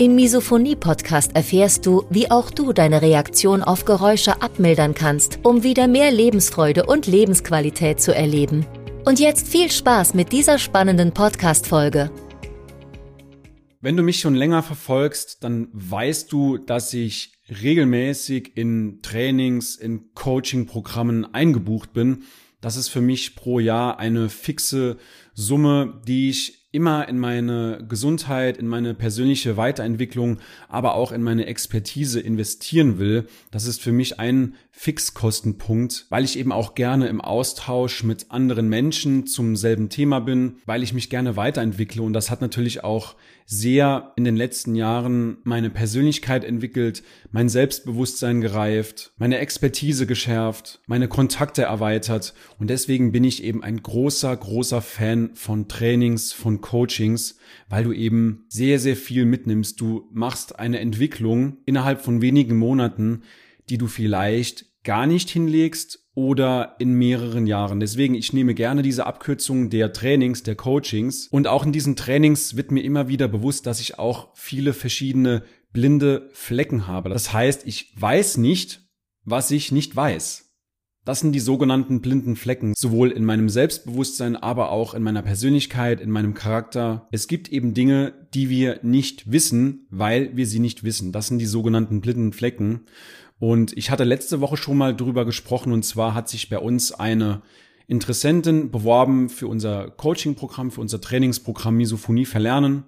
Im Misophonie-Podcast erfährst du, wie auch du deine Reaktion auf Geräusche abmildern kannst, um wieder mehr Lebensfreude und Lebensqualität zu erleben. Und jetzt viel Spaß mit dieser spannenden Podcast-Folge. Wenn du mich schon länger verfolgst, dann weißt du, dass ich regelmäßig in Trainings, in Coaching-Programmen eingebucht bin. Das ist für mich pro Jahr eine fixe Summe, die ich immer in meine Gesundheit, in meine persönliche Weiterentwicklung, aber auch in meine Expertise investieren will. Das ist für mich ein Fixkostenpunkt, weil ich eben auch gerne im Austausch mit anderen Menschen zum selben Thema bin, weil ich mich gerne weiterentwickle und das hat natürlich auch sehr in den letzten Jahren meine Persönlichkeit entwickelt, mein Selbstbewusstsein gereift, meine Expertise geschärft, meine Kontakte erweitert und deswegen bin ich eben ein großer, großer Fan von Trainings, von Coachings, weil du eben sehr, sehr viel mitnimmst. Du machst eine Entwicklung innerhalb von wenigen Monaten, die du vielleicht gar nicht hinlegst oder in mehreren Jahren. Deswegen, ich nehme gerne diese Abkürzung der Trainings, der Coachings. Und auch in diesen Trainings wird mir immer wieder bewusst, dass ich auch viele verschiedene blinde Flecken habe. Das heißt, ich weiß nicht, was ich nicht weiß. Das sind die sogenannten blinden Flecken, sowohl in meinem Selbstbewusstsein, aber auch in meiner Persönlichkeit, in meinem Charakter. Es gibt eben Dinge, die wir nicht wissen, weil wir sie nicht wissen. Das sind die sogenannten blinden Flecken. Und ich hatte letzte Woche schon mal drüber gesprochen und zwar hat sich bei uns eine Interessentin beworben für unser Coaching-Programm, für unser Trainingsprogramm Misophonie verlernen.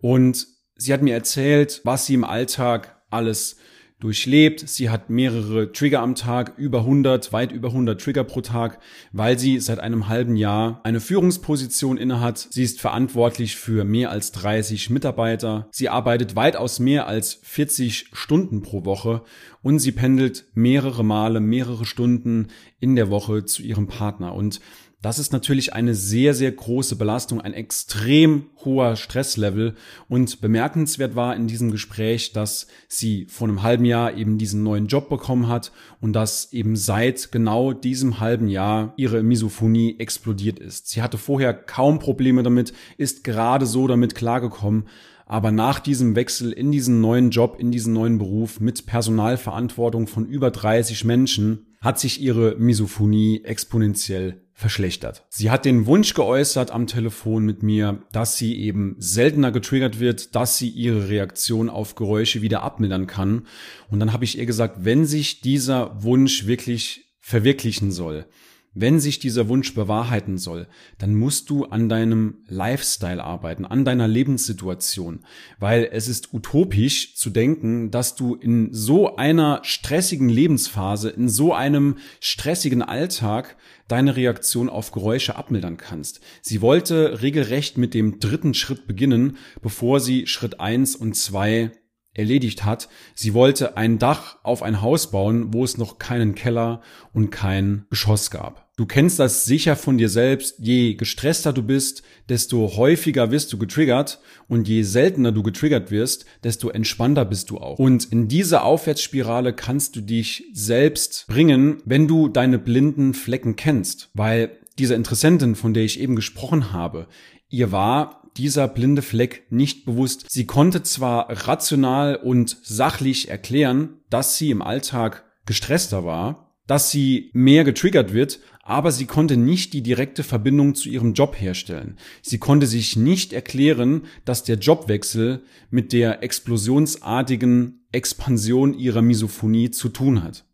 Und sie hat mir erzählt, was sie im Alltag alles durchlebt. Sie hat mehrere Trigger am Tag, über 100, weit über 100 Trigger pro Tag, weil sie seit einem halben Jahr eine Führungsposition innehat. Sie ist verantwortlich für mehr als 30 Mitarbeiter. Sie arbeitet weitaus mehr als 40 Stunden pro Woche und sie pendelt mehrere Male, mehrere Stunden in der Woche zu ihrem Partner. Und das ist natürlich eine sehr, sehr große Belastung, ein extrem hoher Stresslevel. Und bemerkenswert war in diesem Gespräch, dass sie vor einem halben Jahr eben diesen neuen Job bekommen hat und dass eben seit genau diesem halben Jahr ihre Misophonie explodiert ist. Sie hatte vorher kaum Probleme damit, ist gerade so damit klargekommen. Aber nach diesem Wechsel in diesen neuen Job, in diesen neuen Beruf mit Personalverantwortung von über 30 Menschen, hat sich ihre Misophonie exponentiell verschlechtert. Sie hat den Wunsch geäußert am Telefon mit mir, dass sie eben seltener getriggert wird, dass sie ihre Reaktion auf Geräusche wieder abmildern kann. Und dann habe ich ihr gesagt, wenn sich dieser Wunsch wirklich verwirklichen soll, wenn sich dieser Wunsch bewahrheiten soll, dann musst du an deinem Lifestyle arbeiten, an deiner Lebenssituation, weil es ist utopisch zu denken, dass du in so einer stressigen Lebensphase, in so einem stressigen Alltag deine Reaktion auf Geräusche abmildern kannst. Sie wollte regelrecht mit dem dritten Schritt beginnen, bevor sie Schritt eins und zwei erledigt hat. Sie wollte ein Dach auf ein Haus bauen, wo es noch keinen Keller und kein Geschoss gab. Du kennst das sicher von dir selbst. Je gestresster du bist, desto häufiger wirst du getriggert und je seltener du getriggert wirst, desto entspannter bist du auch. Und in diese Aufwärtsspirale kannst du dich selbst bringen, wenn du deine blinden Flecken kennst, weil diese Interessentin, von der ich eben gesprochen habe, ihr war dieser blinde Fleck nicht bewusst. Sie konnte zwar rational und sachlich erklären, dass sie im Alltag gestresster war, dass sie mehr getriggert wird, aber sie konnte nicht die direkte Verbindung zu ihrem Job herstellen. Sie konnte sich nicht erklären, dass der Jobwechsel mit der explosionsartigen Expansion ihrer Misophonie zu tun hat.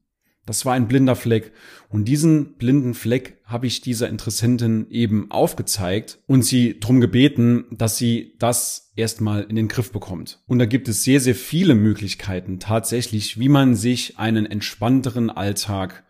Das war ein blinder Fleck. Und diesen blinden Fleck habe ich dieser Interessentin eben aufgezeigt und sie drum gebeten, dass sie das erstmal in den Griff bekommt. Und da gibt es sehr, sehr viele Möglichkeiten tatsächlich, wie man sich einen entspannteren Alltag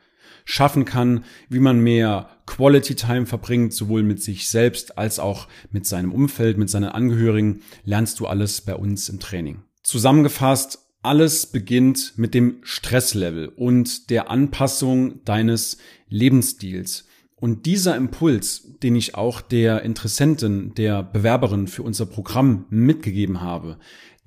schaffen kann, wie man mehr Quality Time verbringt, sowohl mit sich selbst als auch mit seinem Umfeld, mit seinen Angehörigen, lernst du alles bei uns im Training. Zusammengefasst, alles beginnt mit dem Stresslevel und der Anpassung deines Lebensstils. Und dieser Impuls, den ich auch der Interessentin, der Bewerberin für unser Programm mitgegeben habe,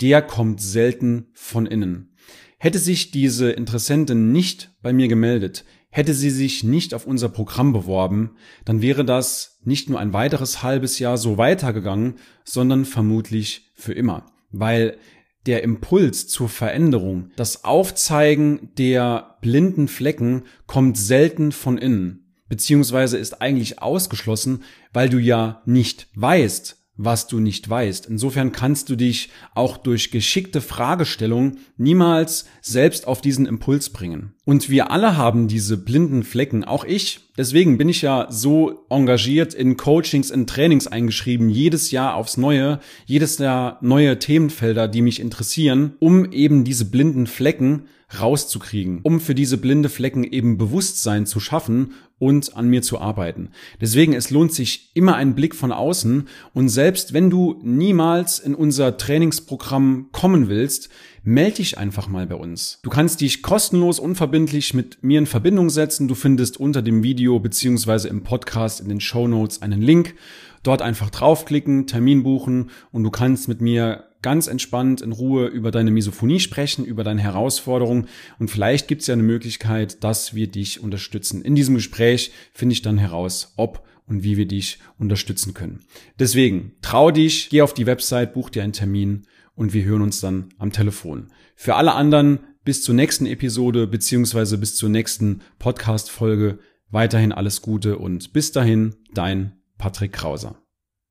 der kommt selten von innen. Hätte sich diese Interessentin nicht bei mir gemeldet, hätte sie sich nicht auf unser Programm beworben, dann wäre das nicht nur ein weiteres halbes Jahr so weitergegangen, sondern vermutlich für immer. Weil der Impuls zur Veränderung, das Aufzeigen der blinden Flecken kommt selten von innen beziehungsweise ist eigentlich ausgeschlossen, weil du ja nicht weißt, was du nicht weißt. Insofern kannst du dich auch durch geschickte Fragestellung niemals selbst auf diesen Impuls bringen. Und wir alle haben diese blinden Flecken, auch ich. Deswegen bin ich ja so engagiert in Coachings, in Trainings eingeschrieben, jedes Jahr aufs Neue, jedes Jahr neue Themenfelder, die mich interessieren, um eben diese blinden Flecken rauszukriegen, um für diese blinde Flecken eben Bewusstsein zu schaffen und an mir zu arbeiten. Deswegen, es lohnt sich immer ein Blick von außen und selbst wenn du niemals in unser Trainingsprogramm kommen willst, melde dich einfach mal bei uns. Du kannst dich kostenlos, unverbindlich mit mir in Verbindung setzen. Du findest unter dem Video beziehungsweise im Podcast in den Show Notes einen Link. Dort einfach draufklicken, Termin buchen und du kannst mit mir ganz entspannt in Ruhe über deine Misophonie sprechen, über deine Herausforderungen und vielleicht gibt es ja eine Möglichkeit, dass wir dich unterstützen. In diesem Gespräch finde ich dann heraus, ob und wie wir dich unterstützen können. Deswegen, trau dich, geh auf die Website, buch dir einen Termin und wir hören uns dann am Telefon. Für alle anderen bis zur nächsten Episode beziehungsweise bis zur nächsten Podcast-Folge weiterhin alles Gute und bis dahin dein Patrick Krauser.